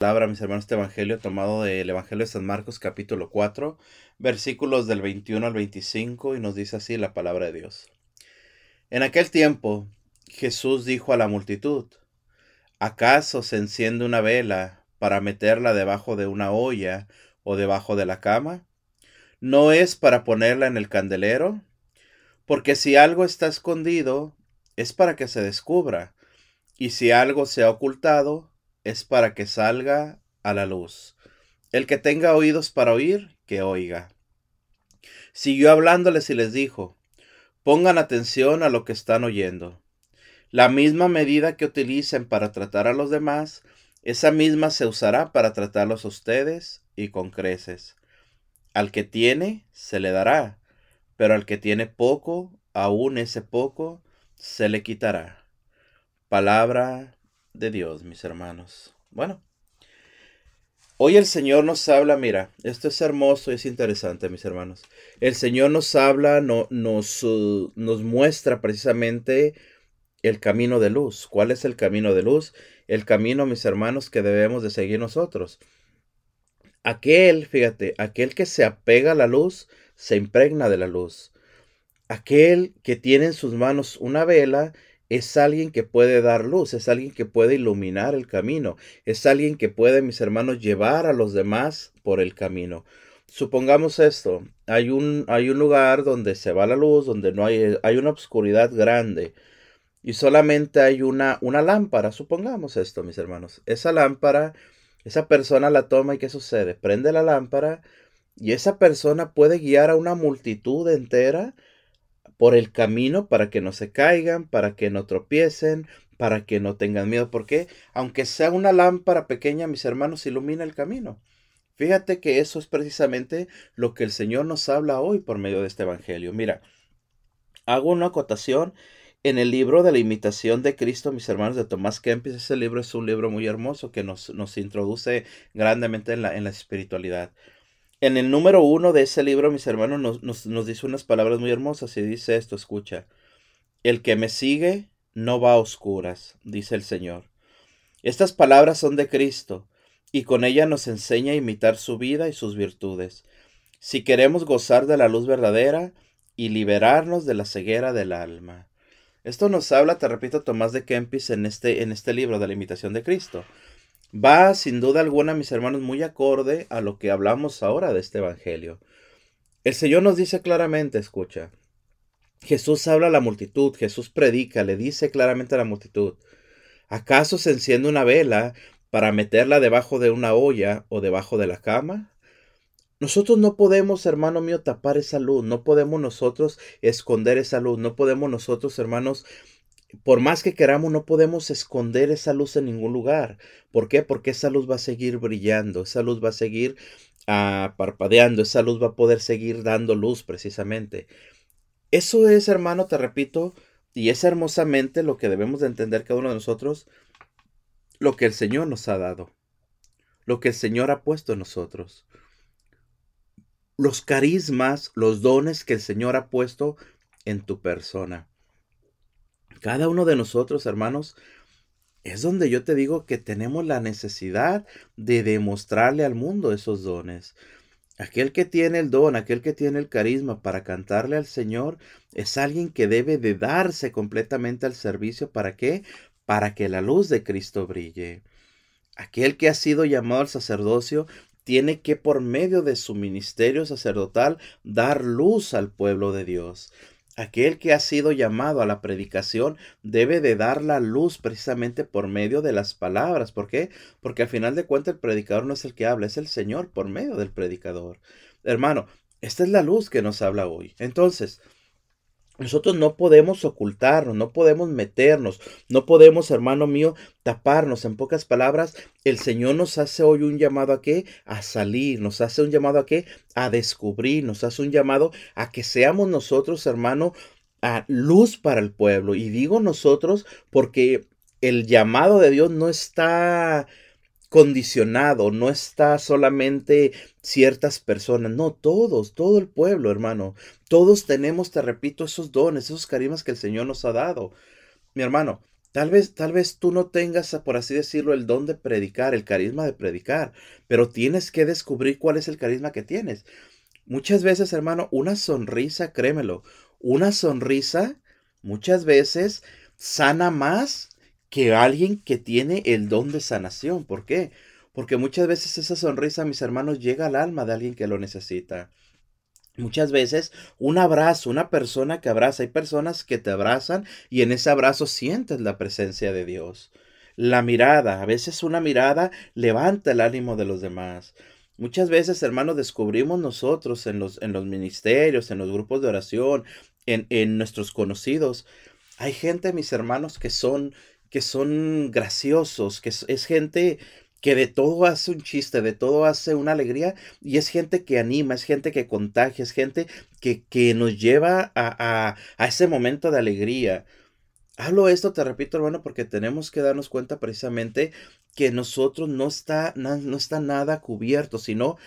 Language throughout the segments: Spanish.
palabra, mis hermanos, este evangelio tomado del Evangelio de San Marcos, capítulo 4, versículos del 21 al 25, y nos dice así la palabra de Dios. En aquel tiempo, Jesús dijo a la multitud: ¿Acaso se enciende una vela para meterla debajo de una olla o debajo de la cama? ¿No es para ponerla en el candelero? Porque si algo está escondido, es para que se descubra, y si algo se ha ocultado, es para que salga a la luz. El que tenga oídos para oír, que oiga. Siguió hablándoles y les dijo, pongan atención a lo que están oyendo. La misma medida que utilicen para tratar a los demás, esa misma se usará para tratarlos a ustedes y con creces. Al que tiene, se le dará, pero al que tiene poco, aún ese poco, se le quitará. Palabra de Dios, mis hermanos. Bueno, hoy el Señor nos habla, mira, esto es hermoso y es interesante, mis hermanos. El Señor nos habla, no, nos, nos muestra precisamente el camino de luz. ¿Cuál es el camino de luz? El camino, mis hermanos, que debemos de seguir nosotros. Aquel, fíjate, aquel que se apega a la luz, se impregna de la luz. Aquel que tiene en sus manos una vela es alguien que puede dar luz, es alguien que puede iluminar el camino, es alguien que puede, mis hermanos, llevar a los demás por el camino. Supongamos esto, hay un, hay un lugar donde se va la luz, donde no hay, hay una oscuridad grande y solamente hay una, una lámpara, supongamos esto, mis hermanos. Esa lámpara, esa persona la toma y ¿qué sucede? Prende la lámpara y esa persona puede guiar a una multitud entera por el camino para que no se caigan, para que no tropiecen, para que no tengan miedo. Porque aunque sea una lámpara pequeña, mis hermanos, ilumina el camino. Fíjate que eso es precisamente lo que el Señor nos habla hoy por medio de este Evangelio. Mira, hago una acotación en el libro de la imitación de Cristo, mis hermanos, de Tomás Kempis. Ese libro es un libro muy hermoso que nos, nos introduce grandemente en la, en la espiritualidad. En el número uno de ese libro, mis hermanos, nos, dice unas palabras muy hermosas y dice esto, escucha. El que me sigue no va a oscuras, dice el Señor. Estas palabras son de Cristo, y con ella nos enseña a imitar su vida y sus virtudes. Si queremos gozar de la luz verdadera y liberarnos de la ceguera del alma. Esto nos habla, te repito, Tomás de Kempis en este, en este libro de la imitación de Cristo va sin duda alguna, mis hermanos, muy acorde a lo que hablamos ahora de este Evangelio. El Señor nos dice claramente, escucha, Jesús habla a la multitud, Jesús predica, le dice claramente a la multitud, ¿acaso se enciende una vela para meterla debajo de una olla o debajo de la cama? Nosotros no podemos, hermano mío, tapar esa luz, no podemos nosotros esconder esa luz, no podemos nosotros, hermanos, por más que queramos, no podemos esconder esa luz en ningún lugar. ¿Por qué? Porque esa luz va a seguir brillando, esa luz va a seguir ah, parpadeando, esa luz va a poder seguir dando luz precisamente. Eso es, hermano, te repito, y es hermosamente lo que debemos de entender cada uno de nosotros, lo que el Señor nos ha dado, lo que el Señor ha puesto en nosotros. Los carismas, los dones que el Señor ha puesto en tu persona. Cada uno de nosotros, hermanos, es donde yo te digo que tenemos la necesidad de demostrarle al mundo esos dones. Aquel que tiene el don, aquel que tiene el carisma para cantarle al Señor, es alguien que debe de darse completamente al servicio. ¿Para qué? Para que la luz de Cristo brille. Aquel que ha sido llamado al sacerdocio tiene que por medio de su ministerio sacerdotal dar luz al pueblo de Dios. Aquel que ha sido llamado a la predicación debe de dar la luz precisamente por medio de las palabras. ¿Por qué? Porque al final de cuentas el predicador no es el que habla, es el Señor por medio del predicador. Hermano, esta es la luz que nos habla hoy. Entonces, nosotros no podemos ocultarnos, no podemos meternos, no podemos, hermano mío, taparnos. En pocas palabras, el Señor nos hace hoy un llamado a qué? A salir, nos hace un llamado a qué? A descubrir, nos hace un llamado a que seamos nosotros, hermano, a luz para el pueblo. Y digo nosotros porque el llamado de Dios no está condicionado, no está solamente ciertas personas, no, todos, todo el pueblo, hermano. Todos tenemos, te repito, esos dones, esos carismas que el Señor nos ha dado. Mi hermano, Tal vez, tal vez tú no tengas, por así decirlo, el don de predicar, el carisma de predicar, pero tienes que descubrir cuál es el carisma que tienes. Muchas veces, hermano, una sonrisa, créemelo, una sonrisa muchas veces sana más que alguien que tiene el don de sanación. ¿Por qué? Porque muchas veces esa sonrisa, mis hermanos, llega al alma de alguien que lo necesita. Muchas veces un abrazo, una persona que abraza, hay personas que te abrazan y en ese abrazo sientes la presencia de Dios. La mirada, a veces una mirada levanta el ánimo de los demás. Muchas veces, hermanos, descubrimos nosotros en los, en los ministerios, en los grupos de oración, en, en nuestros conocidos, hay gente, mis hermanos, que son, que son graciosos, que es gente que de todo hace un chiste, de todo hace una alegría, y es gente que anima, es gente que contagia, es gente que, que nos lleva a, a, ese momento de alegría. Hablo esto, te repito, hermano, porque tenemos que darnos cuenta precisamente que nosotros no está, no está nada cubierto, sino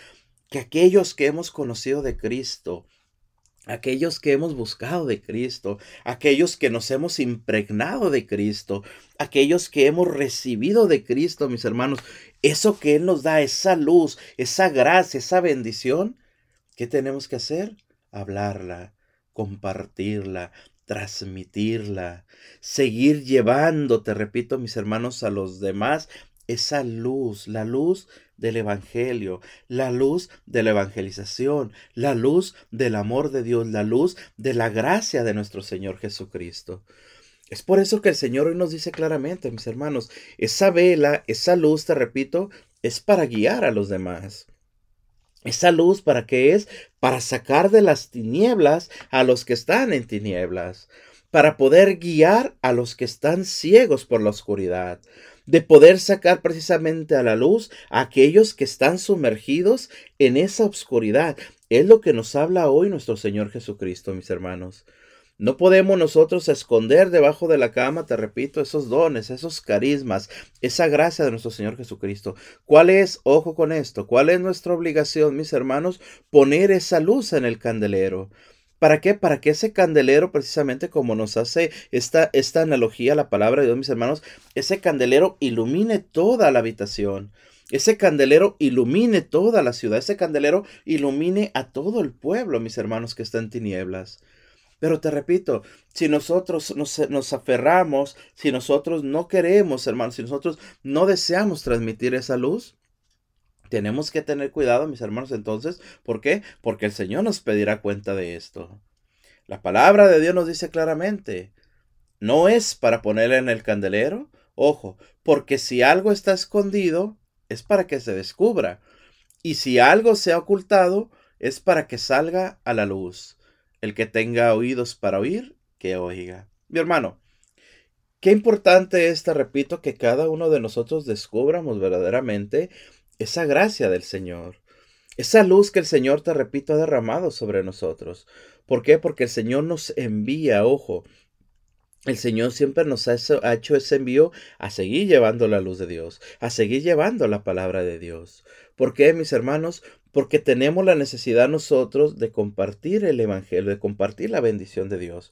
que aquellos que hemos conocido de Cristo, aquellos que hemos buscado de Cristo, aquellos que nos hemos impregnado de Cristo, aquellos que hemos recibido de Cristo, mis hermanos, eso que Él nos da, esa luz, esa gracia, esa bendición, ¿qué tenemos que hacer? Hablarla, compartirla, transmitirla, seguir llevando, te repito, mis hermanos, a los demás esa luz, la luz del Evangelio, la luz de la evangelización, la luz del amor de Dios, la luz de la gracia de nuestro Señor Jesucristo. Es por eso que el Señor hoy nos dice claramente, mis hermanos, esa vela, esa luz, te repito, es para guiar a los demás. Esa luz, ¿para qué es? Para sacar de las tinieblas a los que están en tinieblas, para poder guiar a los que están ciegos por la oscuridad, de poder sacar precisamente a la luz a aquellos que están sumergidos en esa oscuridad. Es lo que nos habla hoy nuestro Señor Jesucristo, mis hermanos. No podemos nosotros esconder debajo de la cama, te repito, esos dones, esos carismas, esa gracia de nuestro Señor Jesucristo. ¿Cuál es, ojo con esto, cuál es nuestra obligación, mis hermanos? Poner esa luz en el candelero. ¿Para qué? Para que ese candelero, precisamente como nos hace esta, esta analogía, la palabra de Dios, mis hermanos, ese candelero ilumine toda la habitación. Ese candelero ilumine toda la ciudad. Ese candelero ilumine a todo el pueblo, mis hermanos, que está en tinieblas. Pero te repito, si nosotros nos, nos, aferramos, si nosotros no queremos, hermanos, si nosotros no deseamos transmitir esa luz, tenemos que tener cuidado, mis hermanos, entonces. ¿Por qué? Porque el Señor nos pedirá cuenta de esto. La palabra de Dios nos dice claramente, no es para ponerle en el candelero, ojo, porque si algo está escondido, es para que se descubra. Y si algo se ha ocultado, es para que salga a la luz. El que tenga oídos para oír, que oiga. Mi hermano, qué importante es, te repito, que cada uno de nosotros descubramos verdaderamente esa gracia del Señor, esa luz que el Señor, te repito, ha derramado sobre nosotros. ¿Por qué? Porque el Señor nos envía, ojo, el Señor siempre nos ha hecho ese envío a seguir llevando la luz de Dios, a seguir llevando la palabra de Dios. ¿Por qué, mis hermanos? Porque tenemos la necesidad nosotros de compartir el Evangelio, de compartir la bendición de Dios.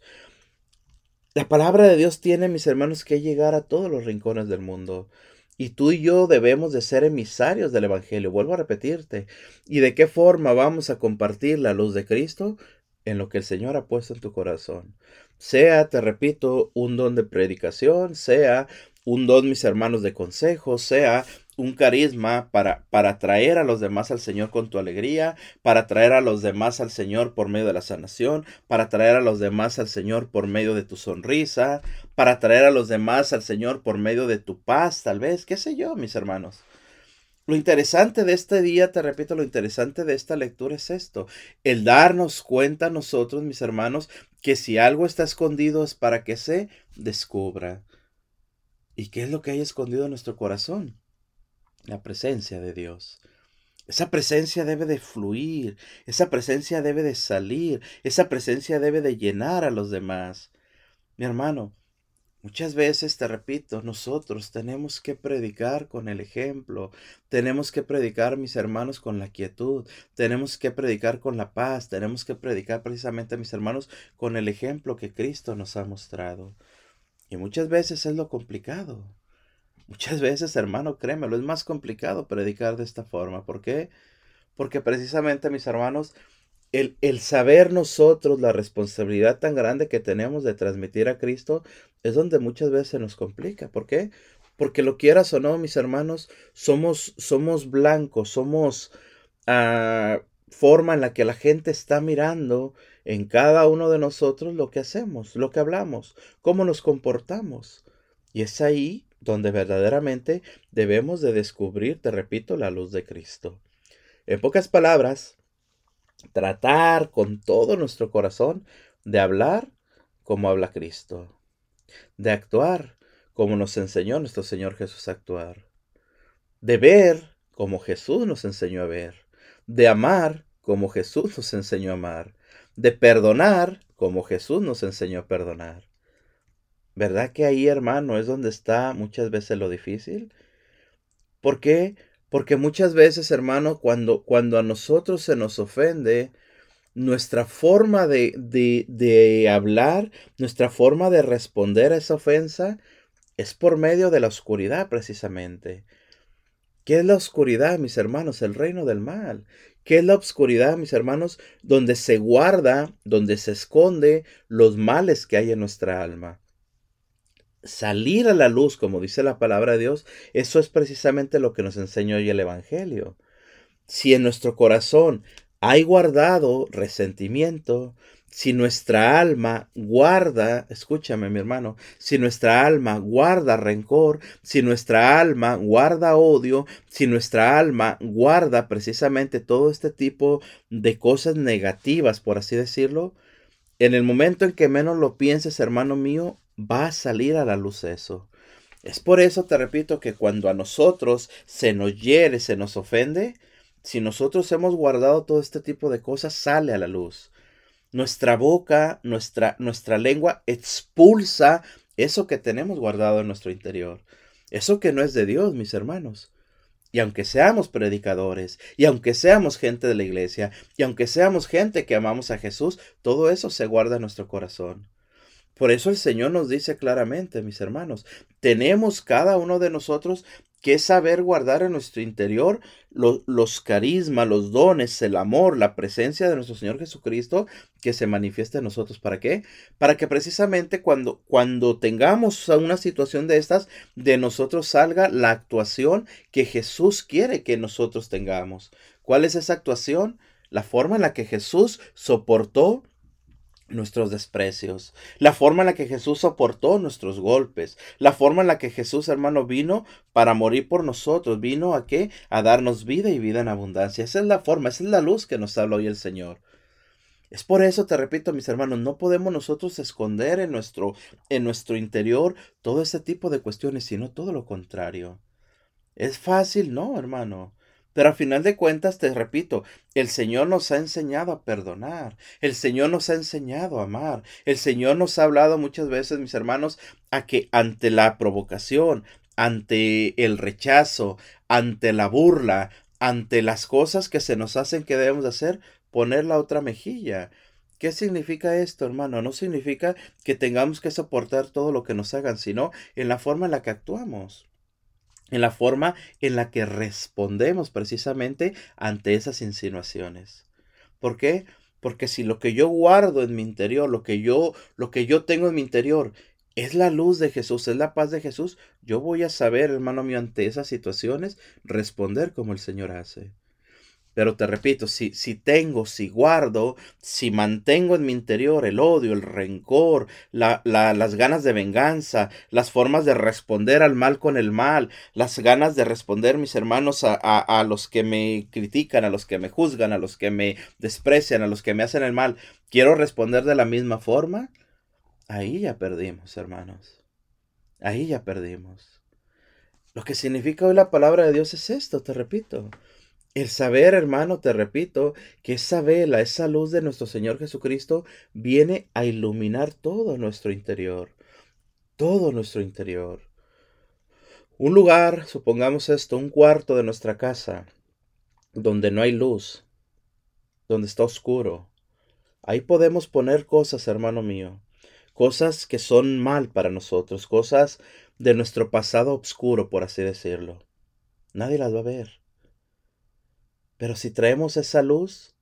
La palabra de Dios tiene, mis hermanos, que llegar a todos los rincones del mundo. Y tú y yo debemos de ser emisarios del Evangelio. Vuelvo a repetirte. ¿Y de qué forma vamos a compartir la luz de Cristo? En lo que el Señor ha puesto en tu corazón. Sea, te repito, un don de predicación, sea un don, mis hermanos, de consejo, sea un carisma para, para traer a los demás al Señor con tu alegría, para traer a los demás al Señor por medio de la sanación, para traer a los demás al Señor por medio de tu sonrisa, para traer a los demás al Señor por medio de tu paz, tal vez, qué sé yo, mis hermanos. Lo interesante de este día, te repito, lo interesante de esta lectura es esto, el darnos cuenta a nosotros, mis hermanos, que si algo está escondido es para que se descubra. ¿Y qué es lo que hay escondido en nuestro corazón? La presencia de Dios. Esa presencia debe de fluir, esa presencia debe de salir, esa presencia debe de llenar a los demás. Mi hermano, muchas veces, te repito, nosotros tenemos que predicar con el ejemplo, tenemos que predicar, mis hermanos, con la quietud, tenemos que predicar con la paz, tenemos que predicar precisamente, mis hermanos, con el ejemplo que Cristo nos ha mostrado. Y muchas veces es lo complicado. Muchas veces, hermano, créemelo, es más complicado predicar de esta forma. ¿Por qué? Porque precisamente, mis hermanos, el, el, saber nosotros la responsabilidad tan grande que tenemos de transmitir a Cristo es donde muchas veces nos complica. ¿Por qué? Porque lo quieras o no, mis hermanos, somos, somos blancos, somos uh, forma en la que la gente está mirando en cada uno de nosotros lo que hacemos, lo que hablamos, cómo nos comportamos. Y es ahí donde verdaderamente debemos de descubrir, te repito, la luz de Cristo. En pocas palabras, tratar con todo nuestro corazón de hablar como habla Cristo, de actuar como nos enseñó nuestro Señor Jesús a actuar, de ver como Jesús nos enseñó a ver, de amar como Jesús nos enseñó a amar, de perdonar como Jesús nos enseñó a perdonar. ¿Verdad que ahí, hermano, es donde está muchas veces lo difícil? ¿Por qué? Porque muchas veces, hermano, cuando, cuando a nosotros se nos ofende, nuestra forma de, de, de hablar, nuestra forma de responder a esa ofensa, es por medio de la oscuridad precisamente. ¿Qué es la oscuridad, mis hermanos? El reino del mal. ¿Qué es la oscuridad, mis hermanos? Donde se guarda, donde se esconde los males que hay en nuestra alma salir a la luz, como dice la palabra de Dios, eso es precisamente lo que nos enseñó hoy el Evangelio. Si en nuestro corazón hay guardado resentimiento, si nuestra alma guarda, escúchame mi hermano, si nuestra alma guarda rencor, si nuestra alma guarda odio, si nuestra alma guarda precisamente todo este tipo de cosas negativas, por así decirlo, en el momento en que menos lo pienses, hermano mío, va a salir a la luz eso. Es por eso, te repito, que cuando a nosotros se nos hiere, se nos ofende, si nosotros hemos guardado todo este tipo de cosas, sale a la luz. Nuestra boca, nuestra, nuestra lengua expulsa eso que tenemos guardado en nuestro interior. Eso que no es de Dios, mis hermanos. Y aunque seamos predicadores, y aunque seamos gente de la iglesia, y aunque seamos gente que amamos a Jesús, todo eso se guarda en nuestro corazón. Por eso el Señor nos dice claramente, mis hermanos, tenemos cada uno de nosotros que saber guardar en nuestro interior los, los carismas, los dones, el amor, la presencia de nuestro Señor Jesucristo que se manifiesta en nosotros. ¿Para qué? Para que precisamente cuando, cuando tengamos una situación de estas, de nosotros salga la actuación que Jesús quiere que nosotros tengamos. ¿Cuál es esa actuación? La forma en la que Jesús soportó nuestros desprecios, la forma en la que Jesús soportó nuestros golpes, la forma en la que Jesús, hermano, vino para morir por nosotros, vino a qué? A darnos vida y vida en abundancia. Esa es la forma, esa es la luz que nos habla hoy el Señor. Es por eso, te repito, mis hermanos, no podemos nosotros esconder en nuestro, en nuestro interior todo ese tipo de cuestiones, sino todo lo contrario. ¿Es fácil? No, hermano. Pero a final de cuentas, te repito, el Señor nos ha enseñado a perdonar, el Señor nos ha enseñado a amar, el Señor nos ha hablado muchas veces, mis hermanos, a que ante la provocación, ante el rechazo, ante la burla, ante las cosas que se nos hacen que debemos hacer, poner la otra mejilla. ¿Qué significa esto, hermano? No significa que tengamos que soportar todo lo que nos hagan, sino en la forma en la que actuamos en la forma en la que respondemos precisamente ante esas insinuaciones. ¿Por qué? Porque si lo que yo guardo en mi interior, lo que yo lo que yo tengo en mi interior es la luz de Jesús, es la paz de Jesús, yo voy a saber, hermano mío, ante esas situaciones responder como el Señor hace. Pero te repito, si, si tengo, si guardo, si mantengo en mi interior el odio, el rencor, la, las ganas de venganza, las formas de responder al mal con el mal, las ganas de responder, mis hermanos, a, a los que me critican, a los que me juzgan, a los que me desprecian, a los que me hacen el mal, quiero responder de la misma forma, ahí ya perdimos, hermanos. Ahí ya perdimos. Lo que significa hoy la palabra de Dios es esto, te repito. El saber, hermano, te repito, que esa vela, esa luz de nuestro Señor Jesucristo viene a iluminar todo nuestro interior, todo nuestro interior. Un lugar, supongamos esto, un cuarto de nuestra casa, donde no hay luz, donde está oscuro. Ahí podemos poner cosas, hermano mío, cosas que son mal para nosotros, cosas de nuestro pasado oscuro, por así decirlo. Nadie las va a ver. Pero si traemos esa luz,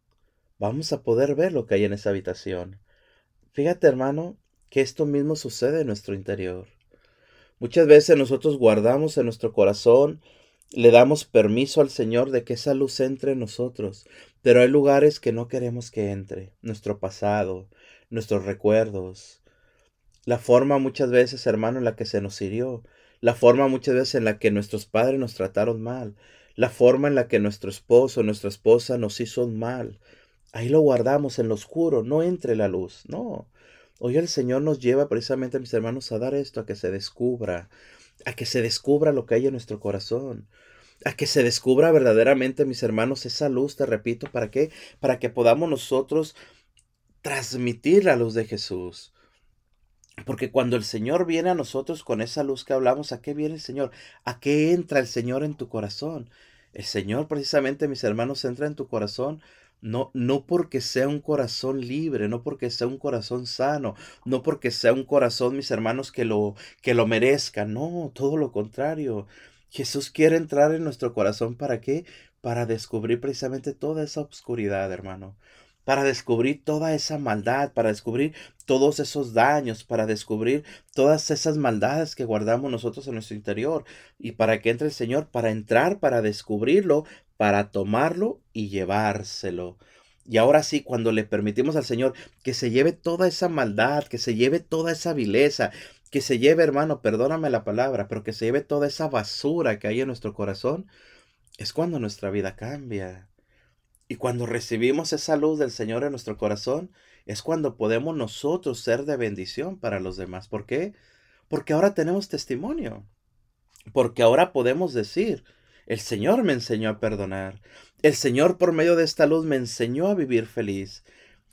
vamos a poder ver lo que hay en esa habitación. Fíjate, hermano, que esto mismo sucede en nuestro interior. Muchas veces nosotros guardamos en nuestro corazón, le damos permiso al Señor de que esa luz entre en nosotros, pero hay lugares que no queremos que entre, nuestro pasado, nuestros recuerdos, la forma muchas veces, hermano, en la que se nos hirió, la forma muchas veces en la que nuestros padres nos trataron mal, la forma en la que nuestro esposo, nuestra esposa nos hizo mal. Ahí lo guardamos en lo oscuro, no entre la luz, no. Hoy el Señor nos lleva precisamente, mis hermanos, a dar esto, a que se descubra, a que se descubra lo que hay en nuestro corazón, a que se descubra verdaderamente, mis hermanos, esa luz, te repito, ¿para qué? Para que podamos nosotros transmitir la luz de Jesús. Porque cuando el Señor viene a nosotros con esa luz que hablamos, ¿a qué viene el Señor? ¿A qué entra el Señor en tu corazón? El Señor precisamente, mis hermanos, entra en tu corazón no, no porque sea un corazón libre, no porque sea un corazón sano, no porque sea un corazón, mis hermanos, que lo, que lo merezca, no, todo lo contrario. Jesús quiere entrar en nuestro corazón para qué? Para descubrir precisamente toda esa oscuridad, hermano para descubrir toda esa maldad, para descubrir todos esos daños, para descubrir todas esas maldades que guardamos nosotros en nuestro interior y para que entre el Señor, para entrar, para descubrirlo, para tomarlo y llevárselo. Y ahora sí, cuando le permitimos al Señor que se lleve toda esa maldad, que se lleve toda esa vileza, que se lleve, hermano, perdóname la palabra, pero que se lleve toda esa basura que hay en nuestro corazón, es cuando nuestra vida cambia. Y cuando recibimos esa luz del Señor en nuestro corazón, es cuando podemos nosotros ser de bendición para los demás. ¿Por qué? Porque ahora tenemos testimonio. Porque ahora podemos decir, el Señor me enseñó a perdonar. El Señor por medio de esta luz me enseñó a vivir feliz.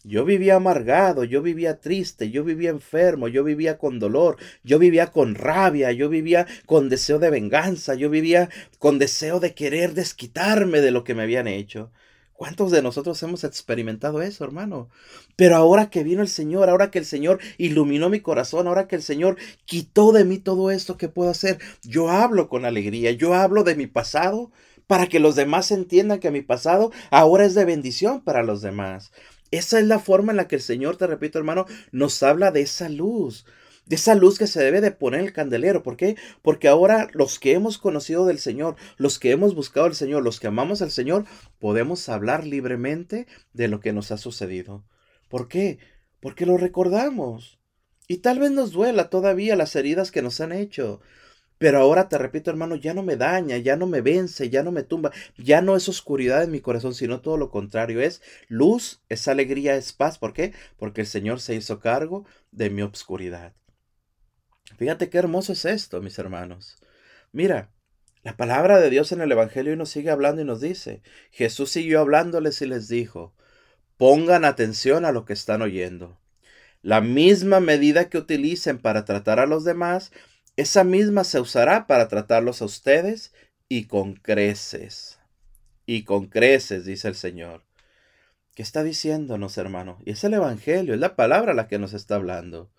Yo vivía amargado, yo vivía triste, yo vivía enfermo, yo vivía con dolor, yo vivía con rabia, yo vivía con deseo de venganza, yo vivía con deseo de querer desquitarme de lo que me habían hecho. ¿Cuántos de nosotros hemos experimentado eso, hermano? Pero ahora que vino el Señor, ahora que el Señor iluminó mi corazón, ahora que el Señor quitó de mí todo esto que puedo hacer, yo hablo con alegría, yo hablo de mi pasado para que los demás entiendan que mi pasado ahora es de bendición para los demás. Esa es la forma en la que el Señor, te repito hermano, nos habla de esa luz, de esa luz que se debe de poner el candelero. ¿Por qué? Porque ahora los que hemos conocido del Señor, los que hemos buscado al Señor, los que amamos al Señor, podemos hablar libremente de lo que nos ha sucedido. ¿Por qué? Porque lo recordamos. Y tal vez nos duela todavía las heridas que nos han hecho. Pero ahora te repito, hermano, ya no me daña, ya no me vence, ya no me tumba, ya no es oscuridad en mi corazón, sino todo lo contrario, es luz, es alegría, es paz. ¿Por qué? Porque el Señor se hizo cargo de mi obscuridad. Fíjate qué hermoso es esto, mis hermanos. Mira, la palabra de Dios en el Evangelio nos sigue hablando y nos dice, Jesús siguió hablándoles y les dijo, pongan atención a lo que están oyendo. La misma medida que utilicen para tratar a los demás, esa misma se usará para tratarlos a ustedes y con creces. Y con creces, dice el Señor. ¿Qué está diciéndonos, hermano? Y es el Evangelio, es la palabra la que nos está hablando.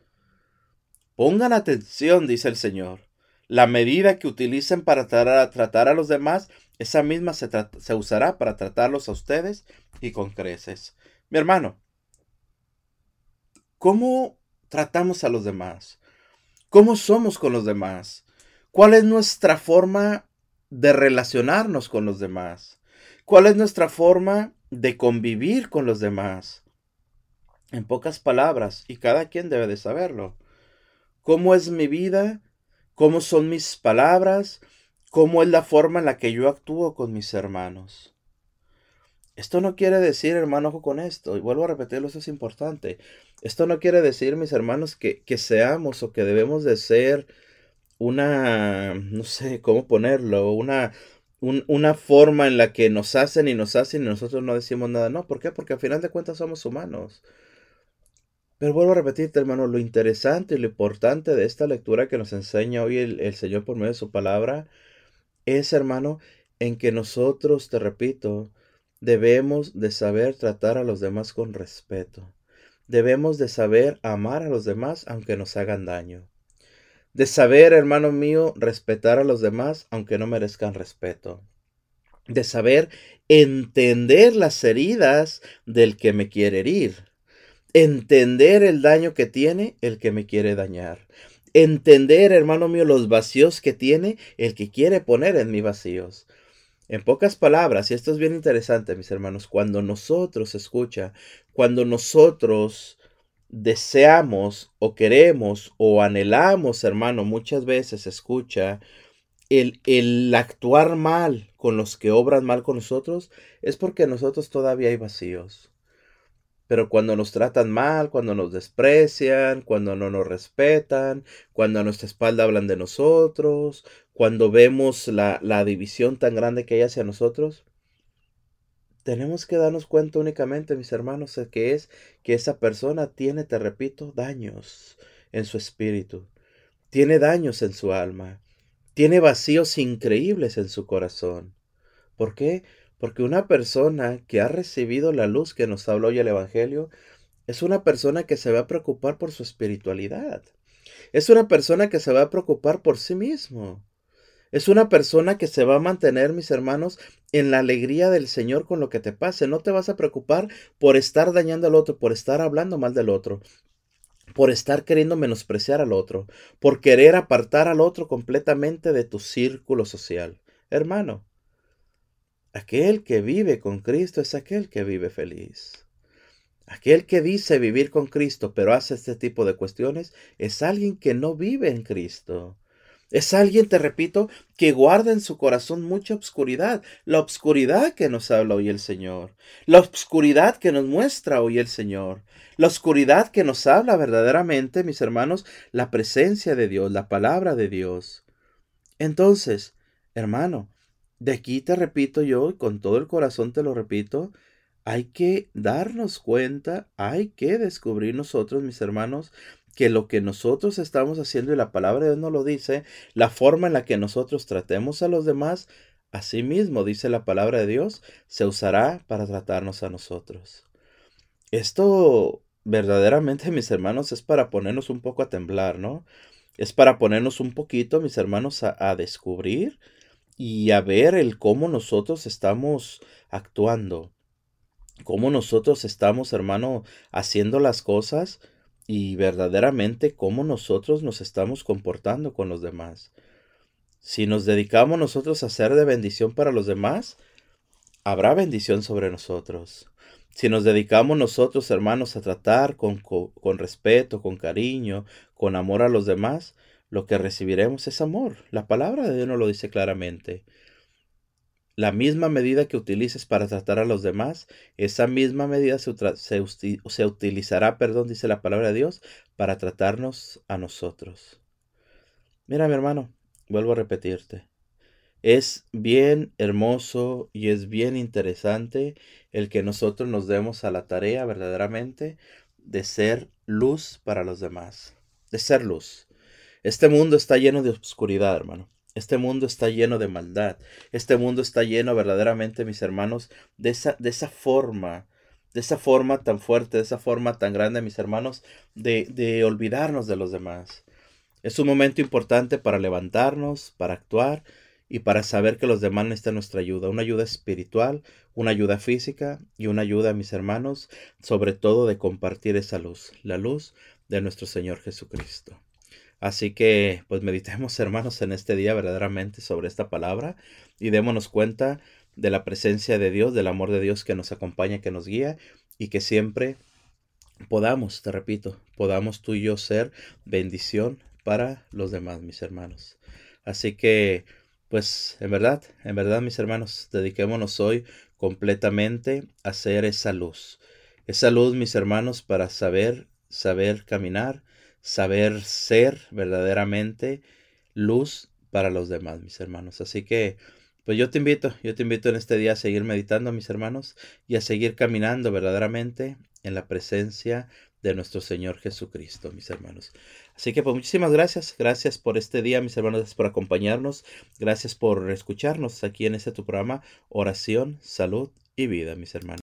Pongan atención, dice el Señor. La medida que utilicen para tratar a, los demás, esa misma se, usará para tratarlos a ustedes y con creces. Mi hermano, ¿cómo tratamos a los demás? ¿Cómo somos con los demás? ¿Cuál es nuestra forma de relacionarnos con los demás? ¿Cuál es nuestra forma de convivir con los demás? En pocas palabras, y cada quien debe de saberlo cómo es mi vida, cómo son mis palabras, cómo es la forma en la que yo actúo con mis hermanos. Esto no quiere decir, hermano, ojo con esto, y vuelvo a repetirlo, eso es importante. Esto no quiere decir, mis hermanos, que, que seamos o que debemos de ser una, no sé cómo ponerlo, una, una forma en la que nos hacen y nos hacen y nosotros no decimos nada. No, ¿por qué? Porque al final de cuentas somos humanos. Pero vuelvo a repetirte, hermano, lo interesante y lo importante de esta lectura que nos enseña hoy el, Señor por medio de su palabra es, hermano, en que nosotros, te repito, debemos de saber tratar a los demás con respeto. debemos de saber amar a los demás aunque nos hagan daño. De saber, hermano mío, respetar a los demás aunque no merezcan respeto. De saber entender las heridas del que me quiere herir. Entender el daño que tiene el que me quiere dañar. Entender, hermano mío, los vacíos que tiene el que quiere poner en mí vacíos. En pocas palabras, y esto es bien interesante, mis hermanos, cuando nosotros escucha, cuando nosotros deseamos o queremos o anhelamos, hermano, muchas veces escucha el, el actuar mal con los que obran mal con nosotros, es porque nosotros todavía hay vacíos. Pero cuando nos tratan mal, cuando nos desprecian, cuando no nos respetan, cuando a nuestra espalda hablan de nosotros, cuando vemos la, la división tan grande que hay hacia nosotros, tenemos que darnos cuenta únicamente, mis hermanos, que es que esa persona tiene, te repito, daños en su espíritu, tiene daños en su alma, tiene vacíos increíbles en su corazón. ¿Por qué? Porque una persona que ha recibido la luz que nos habla hoy el Evangelio es una persona que se va a preocupar por su espiritualidad. Es una persona que se va a preocupar por sí mismo. Es una persona que se va a mantener, mis hermanos, en la alegría del Señor con lo que te pase. No te vas a preocupar por estar dañando al otro, por estar hablando mal del otro, por estar queriendo menospreciar al otro, por querer apartar al otro completamente de tu círculo social. Hermano, Aquel que vive con Cristo es aquel que vive feliz. Aquel que dice vivir con Cristo pero hace este tipo de cuestiones es alguien que no vive en Cristo. Es alguien, te repito, que guarda en su corazón mucha obscuridad, la obscuridad que nos habla hoy el Señor, la obscuridad que nos muestra hoy el Señor, la oscuridad que nos habla verdaderamente, mis hermanos, la presencia de Dios, la palabra de Dios. Entonces, hermano, de aquí te repito yo, con todo el corazón te lo repito, hay que darnos cuenta, hay que descubrir nosotros, mis hermanos, que lo que nosotros estamos haciendo, y la palabra de Dios nos lo dice, la forma en la que nosotros tratemos a los demás, así mismo, dice la palabra de Dios, se usará para tratarnos a nosotros. Esto verdaderamente, mis hermanos, es para ponernos un poco a temblar, ¿no? Es para ponernos un poquito, mis hermanos, a descubrir y a ver el cómo nosotros estamos actuando, cómo nosotros estamos, hermano, haciendo las cosas y verdaderamente cómo nosotros nos estamos comportando con los demás. Si nos dedicamos nosotros a ser de bendición para los demás, habrá bendición sobre nosotros. Si nos dedicamos nosotros, hermanos, a tratar con, con, con respeto, con cariño, con amor a los demás, lo que recibiremos es amor. La palabra de Dios nos lo dice claramente. La misma medida que utilices para tratar a los demás, esa misma medida se, se, utilizará, perdón, dice la palabra de Dios, para tratarnos a nosotros. Mira, mi hermano, vuelvo a repetirte. Es bien hermoso y es bien interesante el que nosotros nos demos a la tarea verdaderamente de ser luz para los demás, de ser luz. Este mundo está lleno de oscuridad, hermano. Este mundo está lleno de maldad. Este mundo está lleno verdaderamente, mis hermanos, de esa, de esa forma, de esa forma tan fuerte, de esa forma tan grande, mis hermanos, de, de olvidarnos de los demás. Es un momento importante para levantarnos, para actuar y para saber que los demás necesitan nuestra ayuda, una ayuda espiritual, una ayuda física y una ayuda, mis hermanos, sobre todo de compartir esa luz, la luz de nuestro Señor Jesucristo. Así que, pues meditemos, hermanos, en este día verdaderamente sobre esta palabra y démonos cuenta de la presencia de Dios, del amor de Dios que nos acompaña, que nos guía y que siempre podamos, te repito, podamos tú y yo ser bendición para los demás, mis hermanos. Así que, pues, en verdad, en verdad, mis hermanos, dediquémonos hoy completamente a ser esa luz. Esa luz, mis hermanos, para saber, saber caminar, saber ser verdaderamente luz para los demás, mis hermanos. Así que, pues yo te invito, yo te invito en este día a seguir meditando, mis hermanos, y a seguir caminando verdaderamente en la presencia de nuestro Señor Jesucristo, mis hermanos. Así que pues muchísimas gracias, gracias por este día, mis hermanos, por acompañarnos, gracias por escucharnos aquí en este tu programa, oración, salud y vida, mis hermanos.